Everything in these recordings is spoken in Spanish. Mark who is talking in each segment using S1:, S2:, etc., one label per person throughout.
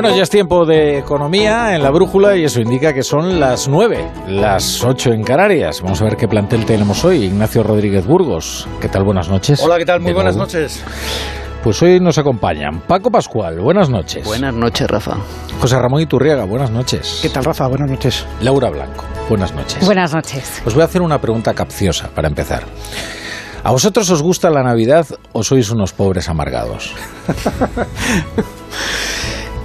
S1: Bueno, ya es tiempo de economía en la brújula y eso indica que son las 9, las 8 en Canarias. Vamos a ver qué plantel tenemos hoy. Ignacio Rodríguez Burgos. ¿Qué tal? Buenas noches.
S2: Hola, ¿qué tal? Muy buenas noches.
S1: Pues hoy nos acompañan Paco Pascual. Buenas noches.
S3: Buenas noches, Rafa.
S1: José Ramón Iturriaga. Buenas noches.
S4: ¿Qué tal, Rafa? Buenas noches.
S1: Laura Blanco. Buenas noches.
S5: Buenas noches.
S1: Os voy a hacer una pregunta capciosa para empezar. ¿A vosotros os gusta la Navidad o sois unos pobres amargados?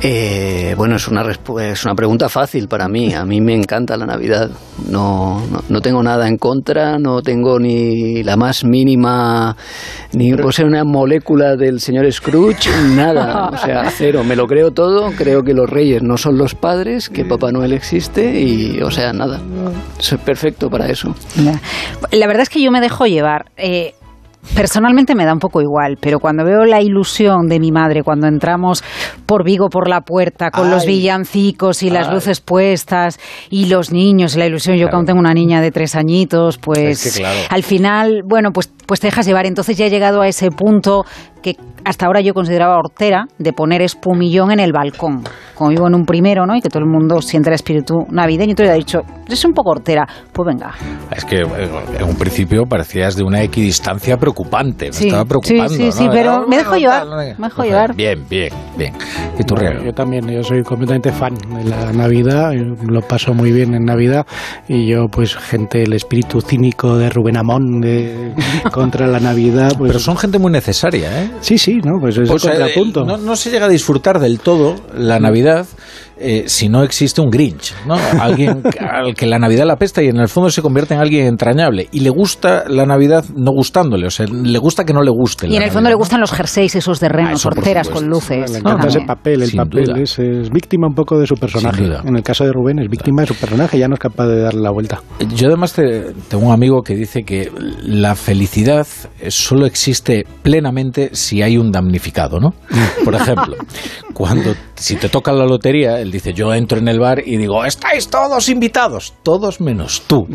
S3: Eh, bueno, es una, es una pregunta fácil para mí. A mí me encanta la Navidad. No, no, tengo nada en contra, no tengo ni la más mínima, ni posee una molécula del señor Scrooge, nada. O sea, cero. Me lo creo todo. Creo que los reyes no son los padres, que Papá Noel existe y, o sea, nada. Soy perfecto para eso.
S5: La verdad es que yo me dejo llevar. Eh, Personalmente me da un poco igual, pero cuando veo la ilusión de mi madre cuando entramos por Vigo por la puerta con los villancicos y las luces puestas y los niños, la ilusión, yo que aún tengo una niña de tres añitos, pues
S1: Es que claro.
S5: al final, bueno, pues, pues te dejas llevar. Entonces ya he llegado a ese punto que hasta ahora yo consideraba hortera de poner espumillón en el balcón. Como vivo en un primero, ¿no? Y que todo el mundo siente el espíritu navideño, entonces he dicho, es un poco hortera, pues venga.
S1: Es que eh, en un principio parecías de una equidistancia preocupante. Me
S5: Sí,
S1: estaba preocupando.
S5: sí, sí,
S1: ¿no?
S5: sí, pero me dejo llevar, me dejo llevar.
S1: Bien, bien, bien. ¿Y
S4: yo también, yo soy completamente fan de la Navidad, lo paso muy bien en Navidad y yo, pues, gente, el espíritu cínico de Rubén Amón de, contra la Navidad, pues...
S1: Pero son gente muy necesaria, ¿eh?
S4: Sí, sí, ¿no? Pues es
S1: Pues,
S4: el
S1: eh,
S4: contrapunto.
S1: no, no se llega a disfrutar del todo la Navidad eh, si no existe un Grinch, ¿no? Alguien al que la Navidad la pesta y en el fondo se convierte en alguien entrañable. Y le gusta la Navidad no gustándole, o sea, le gusta que no le guste.
S5: Y
S1: la
S5: en el fondo le
S1: ¿no?
S5: gustan los jerseys esos de
S1: Ah, por
S5: horteras
S1: supuesto.
S5: con luces.
S4: Le encanta ese
S5: También.
S4: papel, el
S1: Sin
S4: papel es, es víctima un poco de su personaje. En el caso de Rubén es víctima de su personaje, ya no es capaz de darle la vuelta.
S1: Yo además te- tengo un amigo que dice que la felicidad eh, solo existe plenamente si hay un damnificado, ¿no? Por ejemplo, cuando si te toca la lotería, él dice, yo entro en el bar y digo, estáis todos invitados, todos menos tú.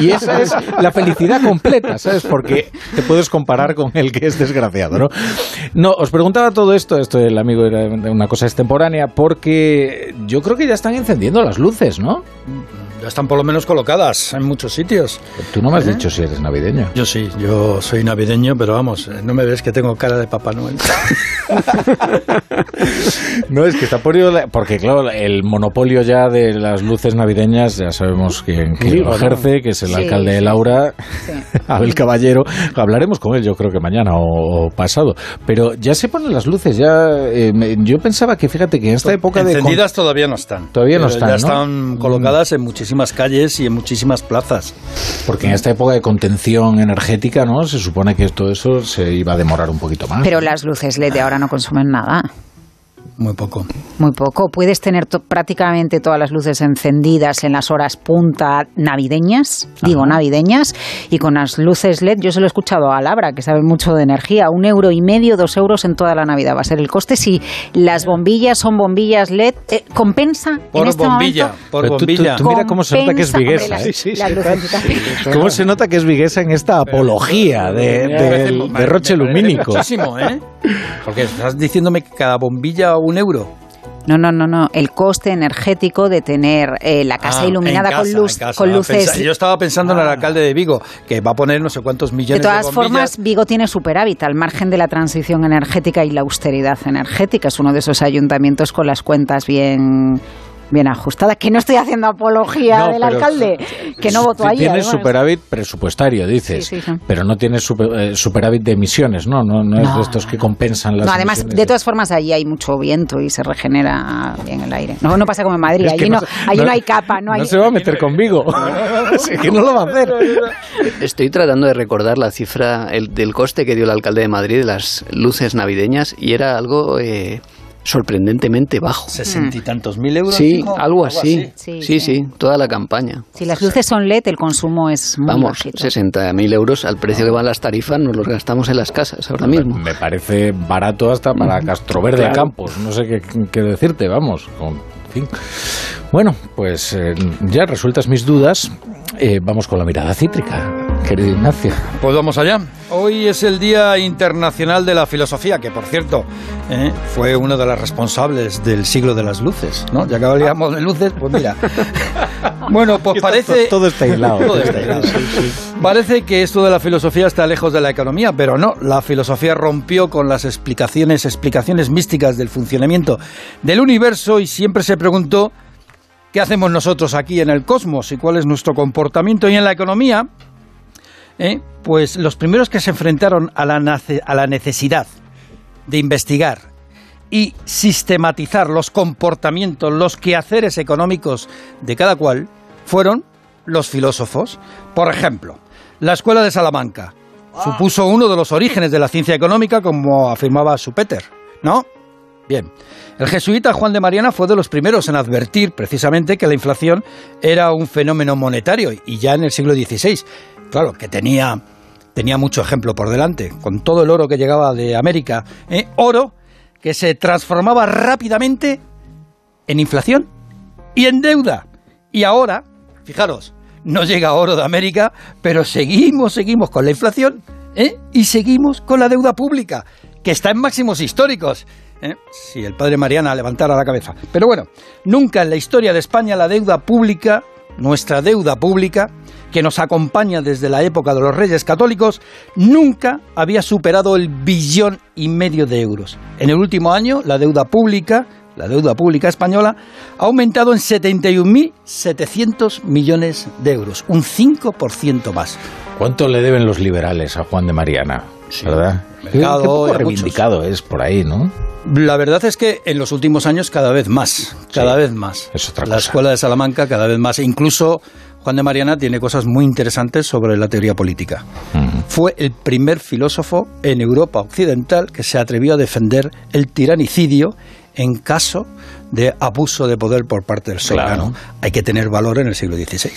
S1: Y esa es la felicidad completa, ¿sabes? Porque te puedes comparar con el que es desgraciado, ¿no? No, os preguntaba todo esto, esto del amigo era una cosa extemporánea, porque yo creo que ya están encendiendo las luces, ¿no?
S2: Ya están por lo menos colocadas en muchos sitios.
S1: Tú no me has dicho si eres navideño.
S2: Yo sí, yo soy navideño, pero vamos, eh, no me ves que tengo cara de Papá Noel.
S1: No, es que está poniendo... la- Porque, claro, el monopolio ya de las luces navideñas, ya sabemos quién, lo
S4: ¿no?
S1: ejerce, que es el
S5: Sí,
S1: alcalde de. Laura,
S5: Sí.
S1: Abel Caballero. Hablaremos con él, yo creo que mañana o, o pasado. Pero ya se ponen las luces, ya... eh, me- yo pensaba que, fíjate, que en esta época de...
S2: Encendidas todavía no están.
S1: Todavía no están,
S2: Ya
S1: ¿no?
S2: están colocadas en muchísimas calles y en muchísimas plazas.
S1: Porque en esta época de contención energética, ¿no? Se supone que todo eso se iba a demorar un poquito más.
S5: Pero las luces LED de ahora no consumen nada.
S2: Muy poco.
S5: Muy poco. Puedes tener to- prácticamente todas las luces encendidas en las horas punta navideñas, digo navideñas, y con las luces LED, yo se lo he escuchado a Labra, que sabe mucho de energía, un euro y medio, dos euros en toda la Navidad va a ser el coste. Si las bombillas son bombillas LED, eh, compensa en
S2: Por
S5: este
S2: bombilla,
S5: momento.
S2: por
S1: Pero tú- tú-
S2: bombilla.
S1: tú mira cómo se nota que es viguesa,
S5: hombre,
S1: ¿eh?
S5: las-
S4: Sí, sí,
S5: las
S4: sí.
S1: ¿Cómo se nota que es viguesa en esta apología de, de- derroche lumínico?
S2: Muchísimo, ¿eh? Porque estás diciéndome que cada bombilla un euro.
S5: No, no, no, no. El coste energético de tener eh, la casa
S2: Ah,
S5: iluminada
S2: en
S5: con,
S2: casa,
S5: luz,
S2: casa.
S5: con
S2: Ah,
S5: luces.
S2: Yo estaba pensando en el alcalde de Vigo, que va a poner no sé cuántos millones
S5: De
S2: de,
S5: todas
S2: bombillas.
S5: formas, Vigo tiene superávit al margen de la transición energética y la austeridad energética. Es uno de esos ayuntamientos con las cuentas bien bien ajustadas. Que no estoy haciendo apología
S1: No,
S5: del
S1: pero-
S5: alcalde, que no votó.
S1: Tienes
S5: además.
S1: superávit presupuestario, dices,
S5: Sí, sí, sí.
S1: pero no tienes super- eh, superávit de emisiones, ¿no? No, no, es
S5: No,
S1: de estos que compensan las
S5: No, además,
S1: emisiones
S5: de todas formas, allí hay mucho viento y se regenera bien el aire. No, no pasa como en Madrid,
S1: Es que
S5: allí, no, allí no hay capa, no hay...
S1: se va a meter conmigo. es que no lo va a hacer.
S3: Estoy tratando de recordar la cifra el- del coste que dio el alcalde de Madrid de las luces navideñas y era algo eh, sorprendentemente bajo.
S2: Sesenta y tantos mil euros.
S3: Sí,
S2: dijo,
S3: algo así.
S5: Sí,
S3: Sí,
S5: sí.
S3: sí, toda la campaña.
S5: Si las luces son LED, el consumo es muy
S3: Vamos,
S5: bajito.
S3: 60.000 euros al precio que van las tarifas nos los gastamos en las casas ahora mismo.
S1: Me parece barato hasta para Castroverde
S3: Claro.
S1: Campos. No sé qué, qué decirte, vamos. Con- en fin. Bueno, pues eh, ya resueltas mis dudas, eh, vamos con la mirada cítrica. Querido Ignacio.
S2: Pues vamos allá. Hoy es el Día Internacional de la Filosofía, que por cierto eh, fue uno de los responsables del siglo de las luces, ¿no? Ya que hablábamos de luces, pues mira. bueno, pues parece...
S1: Todo está aislado.
S2: Todo está aislado. Parece que esto de la filosofía está lejos de la economía, pero no. La filosofía rompió con las explicaciones, explicaciones místicas del funcionamiento del universo y siempre se preguntó qué hacemos nosotros aquí en el cosmos y cuál es nuestro comportamiento. Y en la economía, ¿eh? pues los primeros que se enfrentaron a la, a la necesidad de investigar y sistematizar los comportamientos, los quehaceres económicos de cada cual, fueron los filósofos. Por ejemplo, la Escuela de Salamanca supuso uno de los orígenes de la ciencia económica, como afirmaba Schumpeter, ¿no? Bien. El jesuita Juan de Mariana fue de los primeros en advertir precisamente que la inflación era un fenómeno monetario y ya en el siglo XVI. Claro, que tenía, tenía mucho ejemplo por delante, con todo el oro que llegaba de América. ¿eh? Oro que se transformaba rápidamente en inflación y en deuda. Y ahora, fijaros, no llega oro de América, pero seguimos, seguimos con la inflación ¿eh? y seguimos con la deuda pública, que está en máximos históricos. ¿eh? Si el padre Mariana levantara la cabeza. Pero bueno, nunca en la historia de España la deuda pública, nuestra deuda pública, que nos acompaña desde la época de los reyes católicos, nunca había superado el billón y medio de euros. En el último año, la deuda pública, la deuda pública española, ha aumentado en 71.700 millones de euros, un 5% más.
S1: ¿Cuánto le deben los liberales a Juan de Mariana? ¿Verdad?
S2: Mercado
S1: Qué poco reivindicado es por ahí, ¿no?
S2: La verdad es que en los últimos años cada vez más, cada
S1: Sí,
S2: vez más.
S1: es otra
S2: la escuela de Salamanca cada vez más. Incluso Juan de Mariana tiene cosas muy interesantes sobre la teoría política. Fue el primer filósofo en Europa occidental que se atrevió a defender el tiranicidio en caso de abuso de poder por parte del soberano. Hay que tener valor en el siglo XVI.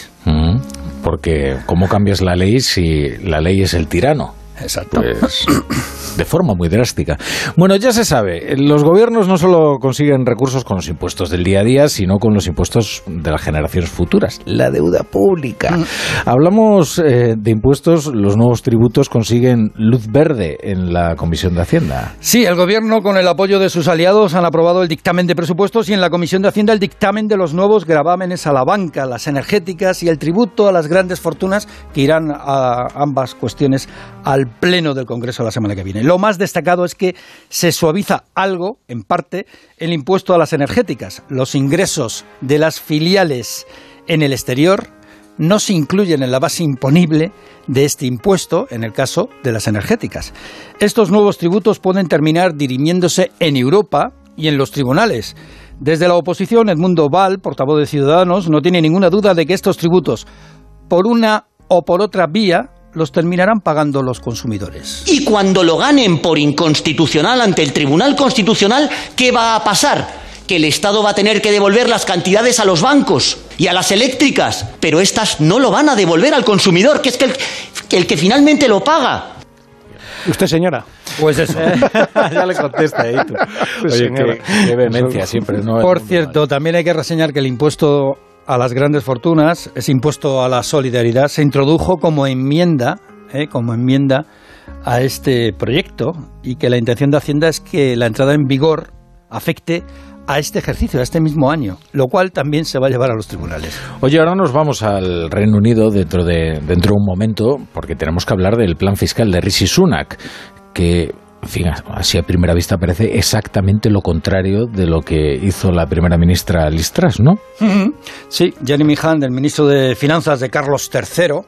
S1: Porque ¿cómo cambias la ley si la ley es el tirano?
S2: Exacto.
S1: Pues de forma muy drástica. Bueno, ya se sabe, los gobiernos no solo consiguen recursos con los impuestos del día a día, sino con los impuestos de las generaciones futuras, la deuda pública. Hablamos eh, de impuestos, los nuevos tributos consiguen luz verde en la Comisión de Hacienda.
S2: Sí, el Gobierno, con el apoyo de sus aliados, han aprobado el dictamen de presupuestos y en la Comisión de Hacienda el dictamen de los nuevos gravámenes a la banca, las energéticas y el tributo a las grandes fortunas que irán a ambas cuestiones al Pleno del Congreso la semana que viene. Lo más destacado es que se suaviza algo, en parte, el impuesto a las energéticas. Los ingresos de las filiales en el exterior no se incluyen en la base imponible de este impuesto en el caso de las energéticas. Estos nuevos tributos pueden terminar dirimiéndose en Europa y en los tribunales. Desde la oposición, Edmundo Val, portavoz de Ciudadanos, no tiene ninguna duda de que estos tributos, por una o por otra vía, los terminarán pagando los consumidores.
S6: Y cuando lo ganen por inconstitucional ante el Tribunal Constitucional, ¿qué va a pasar? Que el Estado va a tener que devolver las cantidades a los bancos y a las eléctricas, pero estas no lo van a devolver al consumidor, que es que el, que el que finalmente lo paga.
S4: Usted, señora.
S2: Pues eso.
S1: ya le contesta ahí tú. Oye,
S4: señora.
S1: qué, qué vehemencia siempre. ¿no?
S2: Por cierto, también hay que reseñar que el impuesto a las grandes fortunas, ese impuesto a la solidaridad, se introdujo como enmienda, ¿eh? como enmienda a este proyecto y que la intención de Hacienda es que la entrada en vigor afecte a este ejercicio, a este mismo año, lo cual también se va a llevar a los tribunales.
S1: Oye, ahora nos vamos al Reino Unido dentro de, dentro de un momento, porque tenemos que hablar del plan fiscal de Rishi Sunak, que, en fin, así a primera vista parece exactamente lo contrario de lo que hizo la primera ministra Liz Truss, ¿no?
S2: Sí, Jeremy Hunt, el ministro de Finanzas de Carlos III,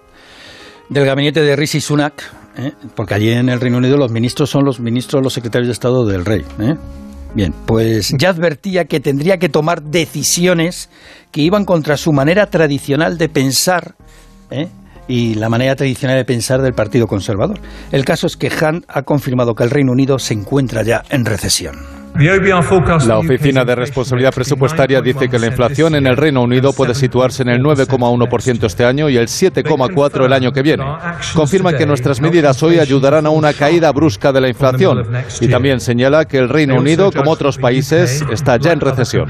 S2: del gabinete de Rishi Sunak, ¿eh? porque allí en el Reino Unido los ministros son los ministros, los secretarios de Estado del rey. ¿eh? Bien, pues ya advertía que tendría que tomar decisiones que iban contra su manera tradicional de pensar ¿eh? Y la manera tradicional de pensar del Partido Conservador. El caso es que Hunt ha confirmado que el Reino Unido se encuentra ya en recesión.
S7: La Oficina de Responsabilidad Presupuestaria dice que la inflación en el Reino Unido puede situarse en el 9,1% este año y el 7,4% el año que viene. Confirma que nuestras medidas hoy ayudarán a una caída brusca de la inflación y también señala que el Reino Unido, como otros países, está ya en recesión.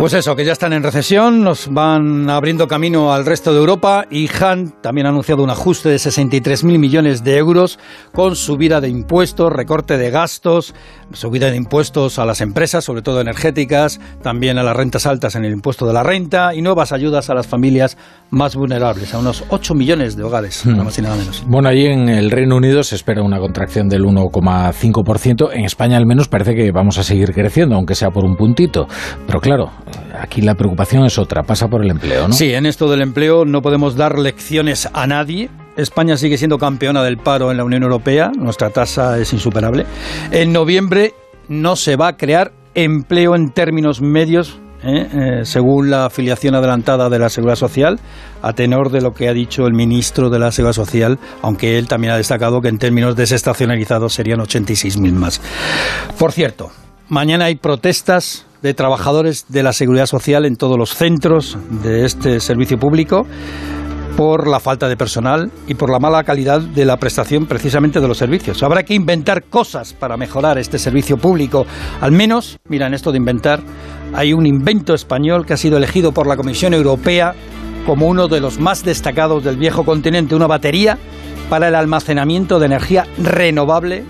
S2: Pues eso, que ya están en recesión, nos van abriendo camino al resto de Europa y Han también ha anunciado un ajuste de 63.000 millones de euros con subida de impuestos, recorte de gastos, subida de impuestos a las empresas, sobre todo energéticas, también a las rentas altas en el impuesto de la renta y nuevas ayudas a las familias más vulnerables, a unos 8 millones de hogares, nada más y nada menos.
S1: Bueno, allí en el Reino Unido se espera una contracción del 1,5%. En España al menos parece que vamos a seguir creciendo, aunque sea por un puntito. Pero claro, aquí la preocupación es otra, pasa por el empleo, ¿no?
S2: Sí, en esto del empleo no podemos dar lecciones a nadie. España sigue siendo campeona del paro en la Unión Europea, nuestra tasa es insuperable. En noviembre no se va a crear empleo en términos medios ¿eh? Eh, según la afiliación adelantada de la Seguridad Social, a tenor de lo que ha dicho el ministro de la Seguridad Social, aunque él también ha destacado que en términos desestacionalizados serían 86.000 más. Por cierto, mañana hay protestas de trabajadores de la Seguridad Social en todos los centros de este servicio público por la falta de personal y por la mala calidad de la prestación precisamente de los servicios. Habrá que inventar cosas para mejorar este servicio público. Al menos, mira, en esto de inventar, hay un invento español que ha sido elegido por la Comisión Europea como uno de los más destacados del viejo continente, una batería para el almacenamiento de energía renovable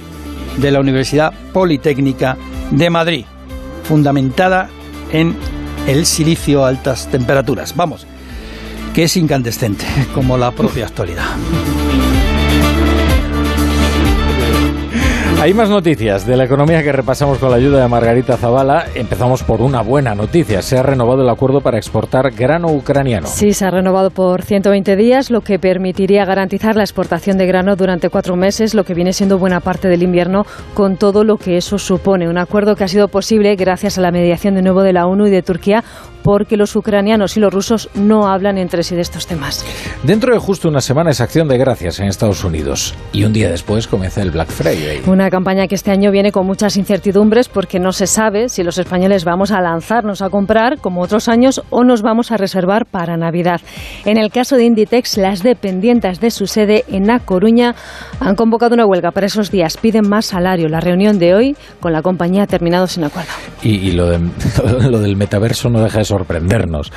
S2: de la Universidad Politécnica de Madrid, fundamentada en el silicio a altas temperaturas. Vamos, que es incandescente, como la propia actualidad.
S1: Hay más noticias de la economía que repasamos con la ayuda de Margarita Zavala. Empezamos por una buena noticia. Se ha renovado el acuerdo para exportar grano ucraniano.
S8: Sí, se ha renovado por 120 días, lo que permitiría garantizar la exportación de grano durante cuatro meses, lo que viene siendo buena parte del invierno, con todo lo que eso supone. Un acuerdo que ha sido posible gracias a la mediación de nuevo de la ONU y de Turquía, porque los ucranianos y los rusos no hablan entre sí de estos temas.
S1: Dentro de justo una semana es acción de gracias en Estados Unidos y un día después comienza el Black Friday.
S8: Una campaña que este año viene con muchas incertidumbres porque no se sabe si los españoles vamos a lanzarnos a comprar como otros años o nos vamos a reservar para Navidad. En el caso de Inditex, las dependientes de su sede en A Coruña han convocado una huelga para esos días. Piden más salario. La reunión de hoy con la compañía ha terminado sin acuerdo.
S1: Y, lo, lo del metaverso no deja de sorprendernos.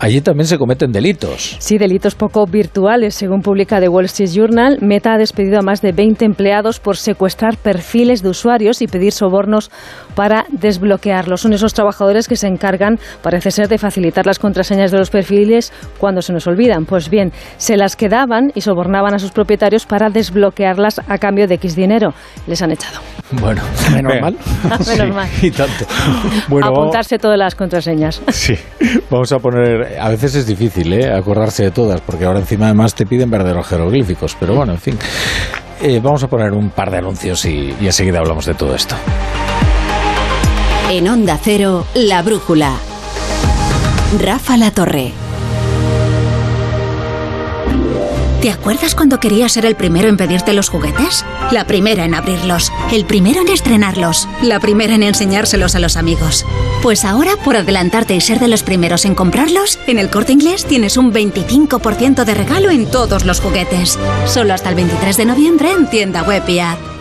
S1: Allí también se cometen delitos.
S8: Sí, delitos poco virtuales. Según publica The Wall Street Journal, Meta ha despedido a más de 20 empleados por secuestrar perfiles de usuarios y pedir sobornos para desbloquearlos. Son esos trabajadores que se encargan, parece ser, de facilitar las contraseñas de los perfiles cuando se nos olvidan. Pues bien, se las quedaban y sobornaban a sus propietarios para desbloquearlas a cambio de X dinero. Les han echado.
S1: Bueno,
S2: menos mal.
S8: menos mal.
S1: Y tanto.
S8: Bueno, Apuntarse todas las contraseñas.
S1: Sí, vamos a poner. A veces es difícil, ¿eh? Acordarse de todas, porque ahora encima además te piden verdaderos jeroglíficos. Pero bueno, en fin. Eh, vamos a poner un par de anuncios y, y enseguida hablamos de todo esto.
S9: En Onda Cero, La Brújula. Rafa La Torre. ¿Te acuerdas cuando querías ser el primero en pedirte los juguetes? La primera en abrirlos, el primero en estrenarlos, la primera en enseñárselos a los amigos. Pues ahora, por adelantarte y ser de los primeros en comprarlos, en el corte inglés tienes un 25% de regalo en todos los juguetes. Solo hasta el 23 de noviembre en tienda web.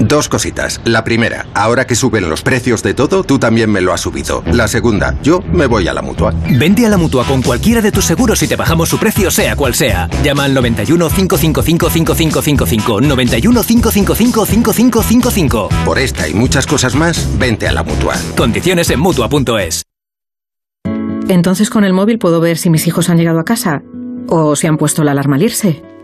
S10: Dos cositas. La primera, ahora que suben los precios de todo, tú también me lo has subido. La segunda, yo me voy a la mutua.
S11: Vente a la mutua con cualquiera de tus seguros y te bajamos su precio, sea cual sea. Llama al 91 555 5555. 91 555 5555.
S10: Por esta y muchas cosas más, vente a la mutua.
S11: Condiciones en mutua.es.
S12: Entonces con el móvil puedo ver si mis hijos han llegado a casa o si han puesto la alarma al irse.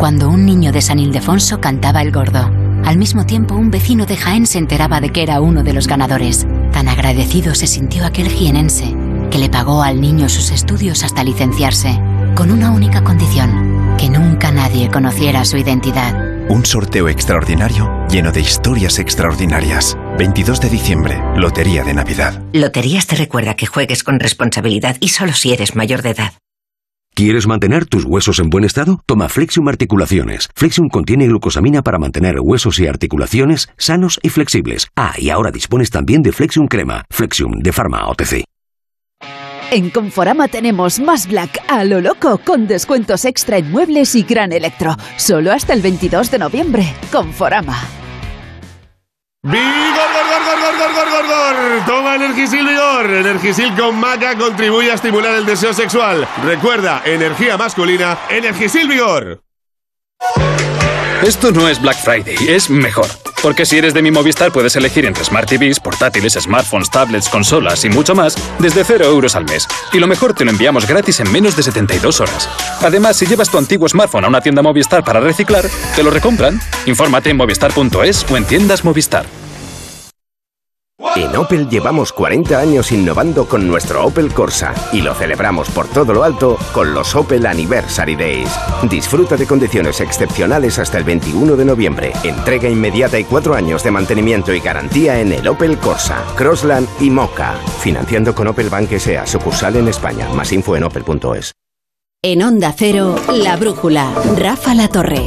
S13: cuando un niño de San Ildefonso cantaba el gordo. Al mismo tiempo, un vecino de Jaén se enteraba de que era uno de los ganadores. Tan agradecido se sintió aquel jienense, que le pagó al niño sus estudios hasta licenciarse, con una única condición, que nunca nadie conociera su identidad.
S14: Un sorteo extraordinario lleno de historias extraordinarias. 22 de diciembre, Lotería de Navidad.
S15: Loterías te recuerda que juegues con responsabilidad y solo si eres mayor de edad.
S16: ¿Quieres mantener tus huesos en buen estado? Toma Flexium Articulaciones. Flexium contiene glucosamina para mantener huesos y articulaciones sanos y flexibles. Ah, y ahora dispones también de Flexium Crema. Flexium de Pharma OTC.
S17: En Conforama tenemos más Black a lo loco con descuentos extra en muebles y gran electro. Solo hasta el 22 de noviembre. Conforama.
S18: ¡Vigor, gor, gor, gor, gor, gor, gor, gor! Toma Energisil Vigor. Energisil con maca contribuye a estimular el deseo sexual. Recuerda, energía masculina, Energisil Vigor.
S19: Esto no es Black Friday, es mejor. Porque si eres de mi Movistar puedes elegir entre Smart TVs, portátiles, smartphones, tablets, consolas y mucho más desde 0 euros al mes. Y lo mejor te lo enviamos gratis en menos de 72 horas. Además, si llevas tu antiguo smartphone a una tienda Movistar para reciclar, te lo recompran. Infórmate en movistar.es o en tiendas Movistar.
S20: En Opel llevamos 40 años innovando con nuestro Opel Corsa y lo celebramos por todo lo alto con los Opel Anniversary Days. Disfruta de condiciones excepcionales hasta el 21 de noviembre. Entrega inmediata y 4 años de mantenimiento y garantía en el Opel Corsa, Crossland y Mocha. Financiando con Opel Bank S.A. sucursal en España. Más info en opel.es.
S17: En Onda Cero, La Brújula, Rafa La Torre.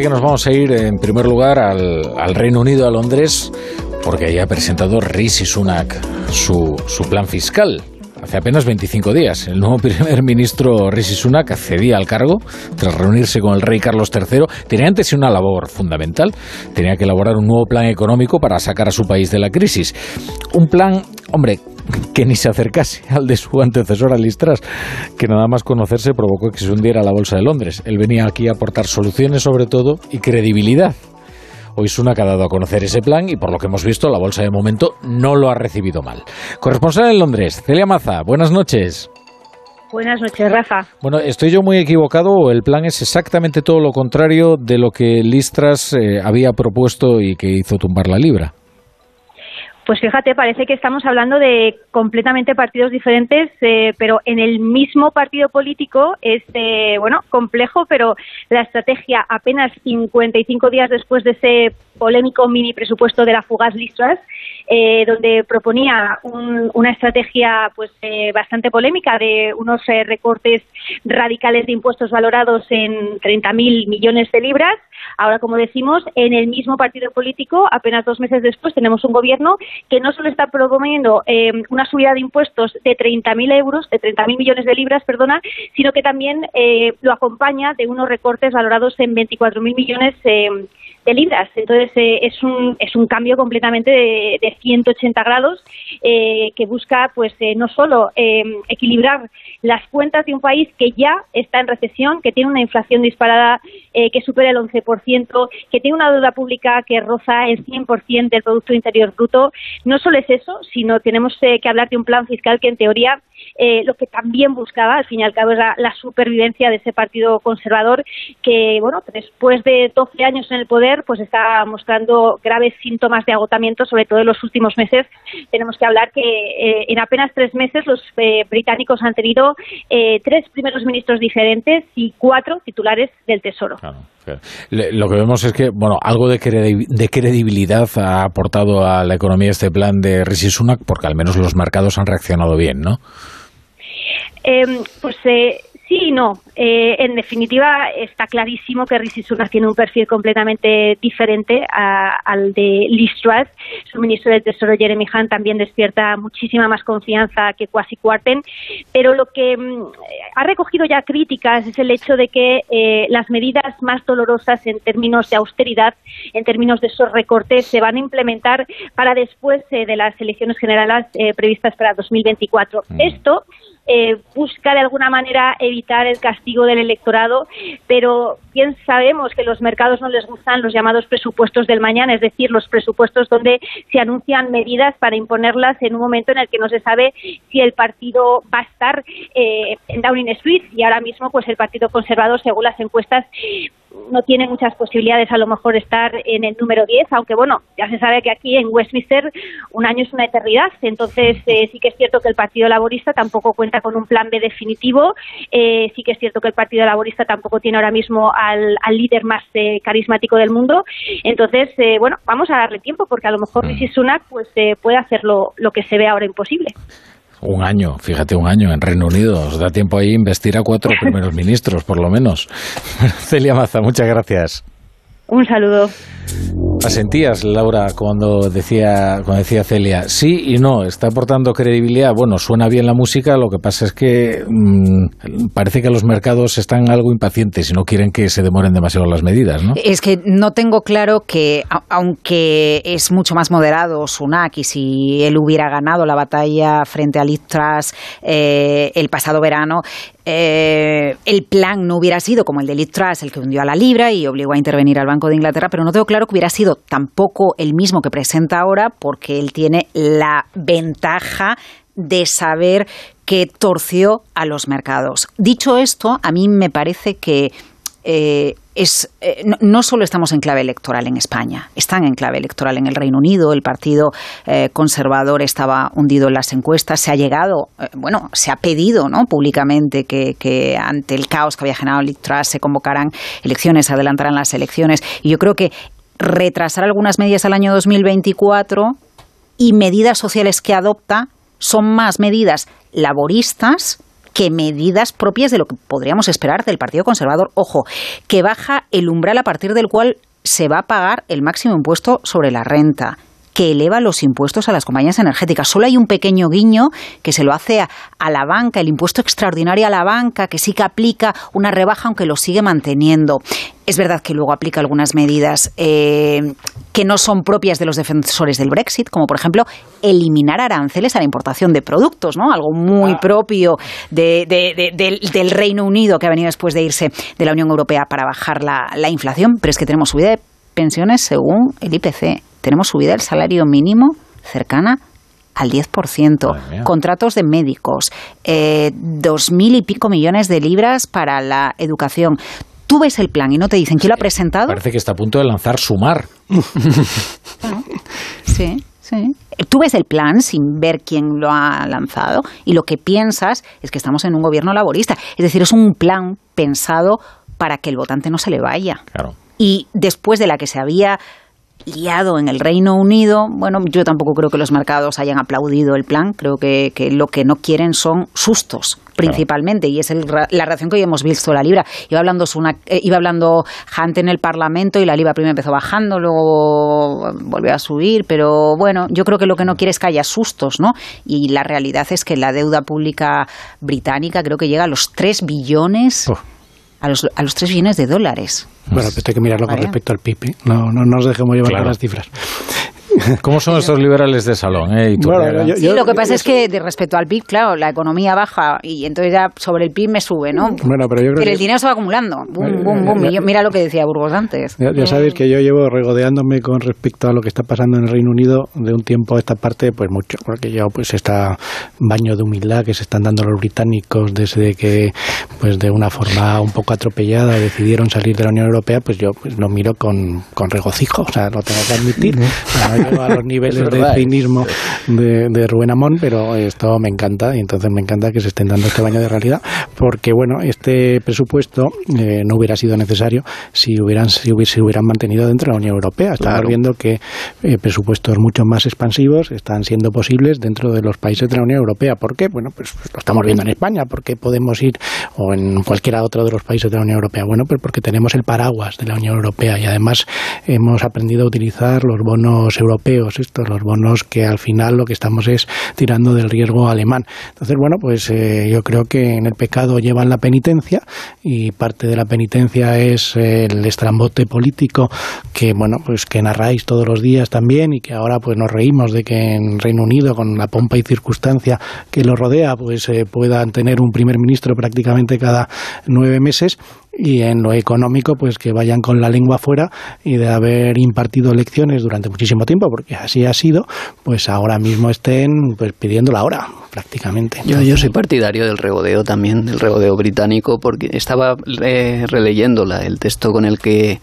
S1: Que nos vamos a ir en primer lugar al, al Reino Unido, a Londres, porque ahí ha presentado Rishi Sunak su, su plan fiscal. Hace apenas 25 días, el nuevo primer ministro Rishi Sunak accedía al cargo tras reunirse con el rey Carlos III. Tenía antes una labor fundamental. Tenía que elaborar un nuevo plan económico para sacar a su país de la crisis. Un plan, hombre, que ni se acercase al de su antecesor Alistras, que nada más conocerse provocó que se hundiera la bolsa de Londres. Él venía aquí a aportar soluciones sobre todo y credibilidad. Hoy Sunak ha dado a conocer ese plan y por lo que hemos visto la bolsa de momento no lo ha recibido mal. Corresponsal en Londres, Celia Maza, buenas noches.
S21: Buenas noches, Rafa.
S1: Bueno, ¿estoy yo muy equivocado o el plan es exactamente todo lo contrario de lo que Listras eh, había propuesto y que hizo tumbar la libra?
S21: Pues fíjate, parece que estamos hablando de completamente partidos diferentes, eh, pero en el mismo partido político es, eh, bueno, complejo, pero la estrategia apenas 55 días después de ese polémico mini presupuesto de la fugaz Listras, eh, donde proponía un, una estrategia pues eh, bastante polémica de unos eh, recortes radicales de impuestos valorados en 30.000 millones de libras. Ahora, como decimos, en el mismo partido político, apenas dos meses después, tenemos un gobierno que no solo está promoviendo eh, una subida de impuestos de 30.000 euros, de 30.000 millones de libras, perdona, sino que también eh, lo acompaña de unos recortes valorados en 24.000 millones eh, de libras. Entonces, eh, es, un, es un cambio completamente de, de 180 grados eh, que busca, pues, eh, no solo eh, equilibrar las cuentas de un país que ya está en recesión, que tiene una inflación disparada eh, que supera el 11%, que tiene una deuda pública que roza el 100% del Producto Interior Bruto. No solo es eso, sino tenemos eh, que hablar de un plan fiscal que, en teoría, eh, lo que también buscaba, al fin y al cabo, era la supervivencia de ese partido conservador que, bueno, después de 12 años en el poder, pues está mostrando graves síntomas de agotamiento, sobre todo en los últimos meses. Tenemos que hablar que eh, en apenas tres meses los eh, británicos han tenido eh, tres primeros ministros diferentes y cuatro titulares del Tesoro.
S1: Le- Lo que vemos es que, bueno, algo de, credi- de credibilidad ha aportado a la economía este plan de Rishi Sunak, porque al menos los mercados han reaccionado bien, ¿no?
S21: Eh, pues eh, sí y no. Eh, en definitiva, está clarísimo que Rishi Sunak tiene un perfil completamente diferente a- al de Liz Truss. Su ministro del Tesoro, Jeremy Hunt, también despierta muchísima más confianza que Kwasi Kwarteng. Pero lo que mm, ha recogido ya críticas es el hecho de que eh, las medidas más dolorosas en términos de austeridad, en términos de esos recortes, se van a implementar para después eh, de las elecciones generales eh, previstas para 2024. Esto eh, busca de alguna manera evitar el castigo del electorado, pero bien sabemos que los mercados no les gustan los llamados presupuestos del mañana, es decir, los presupuestos donde se anuncian medidas para imponerlas en un momento en el que no se sabe si el partido va a estar eh, en Downing Street y ahora mismo pues el Partido Conservador, según las encuestas, no tiene muchas posibilidades a lo mejor estar en el número 10, aunque bueno, ya se sabe que aquí en Westminster un año es una eternidad, entonces eh, sí que es cierto que el Partido Laborista tampoco cuenta con un plan B definitivo, eh, sí que es cierto que el Partido Laborista tampoco tiene ahora mismo al, líder más eh, carismático del mundo, entonces bueno, vamos a darle tiempo porque a lo mejor mm. Rishi Sunak pues puede hacer lo, lo que se ve ahora imposible.
S1: Un año, fíjate, un año en Reino Unido. Os da tiempo ahí investir a cuatro primeros ministros, por lo menos. Celia Maza, muchas gracias.
S21: Un saludo.
S1: ¿Asentías, Laura, cuando decía, cuando decía Celia? Sí y no, está aportando credibilidad. Bueno, suena bien la música, lo que pasa es que mm, parece que los mercados están algo impacientes y no quieren que se demoren demasiado las medidas, ¿no?
S5: Es que no tengo claro que, aunque es mucho más moderado Sunak y si él hubiera ganado la batalla frente a Liz eh, el pasado verano, eh, el plan no hubiera sido como el de Liz el que hundió a la libra y obligó a intervenir al Banco de Inglaterra, pero no tengo claro que hubiera sido tampoco el mismo que presenta ahora, porque él tiene la ventaja de saber que torció a los mercados. Dicho esto, a mí me parece que eh, es, eh, no, solo estamos en clave electoral en España, están en clave electoral en el Reino Unido. El Partido eh, Conservador estaba hundido en las encuestas. Se ha llegado, bueno, se ha pedido ¿no? públicamente que, ante el caos que había generado Truss se convocaran elecciones, se adelantaran las elecciones. Y yo creo que retrasar algunas medidas al año 2024 y medidas sociales que adopta son más medidas laboristas que medidas propias de lo que podríamos esperar del Partido Conservador. Ojo, que baja el umbral a partir del cual se va a pagar el máximo impuesto sobre la renta que eleva los impuestos a las compañías energéticas. Solo hay un pequeño guiño que se lo hace a, la banca, el impuesto extraordinario a la banca, que sí que aplica una rebaja, aunque lo sigue manteniendo. Es verdad que luego aplica algunas medidas eh, que no son propias de los defensores del Brexit, como por ejemplo eliminar aranceles a la importación de productos, ¿no? Algo muy ah. propio del, Reino Unido que ha venido después de irse de la Unión Europea para bajar la, la inflación. Pero es que tenemos subida de pensiones según el IPC tenemos subida del salario mínimo cercana al 10%, contratos de médicos, eh, dos mil y pico millones de libras para la educación. Tú ves el plan y no te dicen quién lo ha presentado.
S1: Parece que está a punto de lanzar Sumar.
S5: sí, sí. Tú ves el plan sin ver quién lo ha lanzado y lo que piensas es que estamos en un gobierno laborista. Es decir, es un plan pensado para que el votante no se le vaya.
S1: Claro.
S5: Y después de la que se había liado en el Reino Unido, bueno, yo tampoco creo que los mercados hayan aplaudido el plan, creo que, lo que no quieren son sustos principalmente y es la reacción que hoy hemos visto la libra. Iba hablando eh, iba hablando Hunt en el Parlamento y la libra primero empezó bajando luego volvió a subir pero bueno yo creo que lo que no quiere es que haya sustos no y la realidad es que la deuda pública británica creo que llega a los 3 billones a los, a los 3 billones de dólares.
S4: Bueno, pero hay que mirarlo con respecto al PIB. ¿eh? No, no, nos dejemos llevar por las cifras.
S1: ¿Cómo son estos liberales de salón? Eh,
S5: sí, lo que pasa es que de respecto al PIB, claro, la economía baja y entonces ya sobre el PIB me sube, ¿no?
S4: Bueno, pero yo creo
S5: que el dinero se va acumulando. Boom, boom, boom. mira lo que decía Burgos antes.
S4: Ya, sabéis que yo llevo regodeándome con respecto a lo que está pasando en el Reino Unido de un tiempo a esta parte, pues mucho, porque yo pues está baño de humildad que se están dando los británicos desde que pues de una forma un poco atropellada decidieron salir de la Unión Europea, pues yo pues lo miro con, con regocijo, o sea, lo tengo que admitir a los niveles de cinismo de, Rubén Amón, pero esto me encanta y entonces me encanta que se estén dando este baño de realidad, porque bueno, este presupuesto eh, no hubiera sido necesario si hubieran si hubieran mantenido dentro de la Unión Europea. Estamos viendo que eh, presupuestos mucho más expansivos están siendo posibles dentro de los países de la Unión Europea. ¿Por qué? Bueno, pues lo estamos viendo en España, porque podemos ir o en cualquiera otro de los países de la Unión Europea. Bueno, pues porque tenemos el paraguas de la Unión Europea y además hemos aprendido a utilizar los bonos europeos europeos, estos, los bonos que al final lo que estamos es tirando del riesgo alemán. Entonces, bueno, pues eh, yo creo que en el pecado llevan la penitencia y parte de la penitencia es el estrambote político que, bueno, pues que narráis todos los días también y que ahora pues nos reímos de que en Reino Unido, con la pompa y circunstancia que lo rodea, pues eh, puedan tener un primer ministro prácticamente cada nueve meses y en lo económico, pues que vayan con la lengua fuera y de haber impartido lecciones durante muchísimo tiempo, porque así ha sido, pues ahora mismo estén pues pidiendo la hora prácticamente.
S3: Yo, yo soy partidario del regodeo también, del regodeo británico, porque estaba eh, releyendo el texto con el que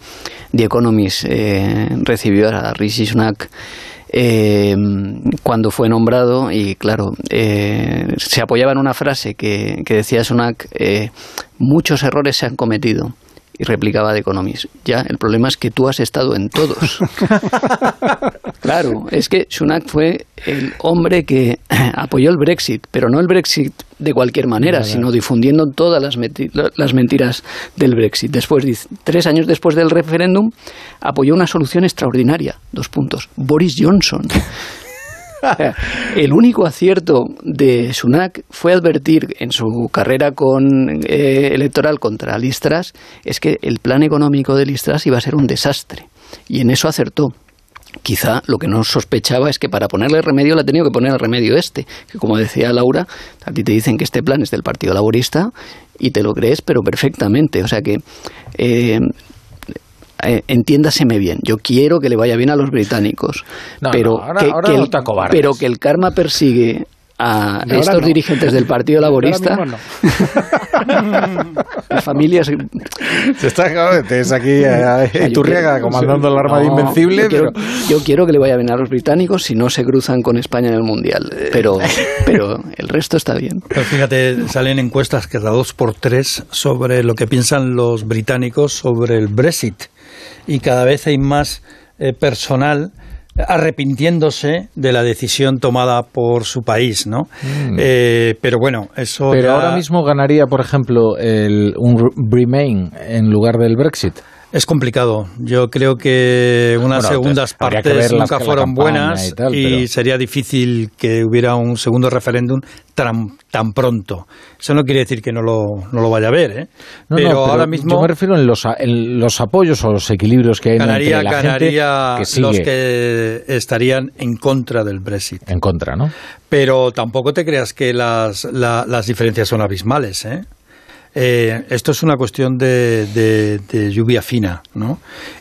S3: The Economist eh, recibió a Rishi Sunak eh, cuando fue nombrado y claro, eh, se apoyaba en una frase que, que decía Sunak, eh, muchos errores se han cometido y replicaba de Economist. Ya, el problema es que tú has estado en todos. claro, es que Sunak fue el hombre que apoyó el Brexit, pero no el Brexit de cualquier manera, sino difundiendo todas las, las mentiras del Brexit. Después, tres años después del referéndum, apoyó una solución extraordinaria. Dos puntos. Boris Johnson. el único acierto de Sunak fue advertir en su carrera con, eh, electoral contra Listras es que el plan económico de Listras iba a ser un desastre. Y en eso acertó. Quizá lo que no sospechaba es que para ponerle remedio le ha tenido que poner el remedio este, que como decía Laura, a ti te dicen que este plan es del Partido Laborista y te lo crees, pero perfectamente. O sea que eh, eh, entiéndaseme bien, yo quiero que le vaya bien a los británicos, pero, que, pero que el karma persigue a estos dirigentes del Partido Laborista. Las familias.
S1: Se está es aquí eh, eh, Turriaga comandando el arma de Invencible.
S3: Yo, quiero, que le vaya bien a los británicos si no se cruzan con España en el Mundial. Pero, pero el resto está bien.
S2: Pero fíjate, salen encuestas cada dos por tres sobre lo que piensan los británicos sobre el Brexit y cada vez hay más eh, personal arrepintiéndose de la decisión tomada por su país, ¿no? Mm. Eh, pero bueno, eso.
S1: Pero ahora mismo ganaría, por ejemplo, el, un Remain en lugar del Brexit.
S2: Es complicado. Yo creo que unas segundas partes nunca fueron buenas y, sería difícil que hubiera un segundo referéndum tan, tan, pronto. Eso no quiere decir que no lo, no lo vaya a ver, ¿eh?
S1: pero, ahora mismo... Yo me refiero en los, en los apoyos o los equilibrios que hay entre la gente que
S2: los que estarían en contra del Brexit.
S1: En contra, ¿no?
S2: Pero tampoco te creas que las, las diferencias son abismales, ¿eh? Eh, esto es una cuestión de, lluvia fina, ¿no?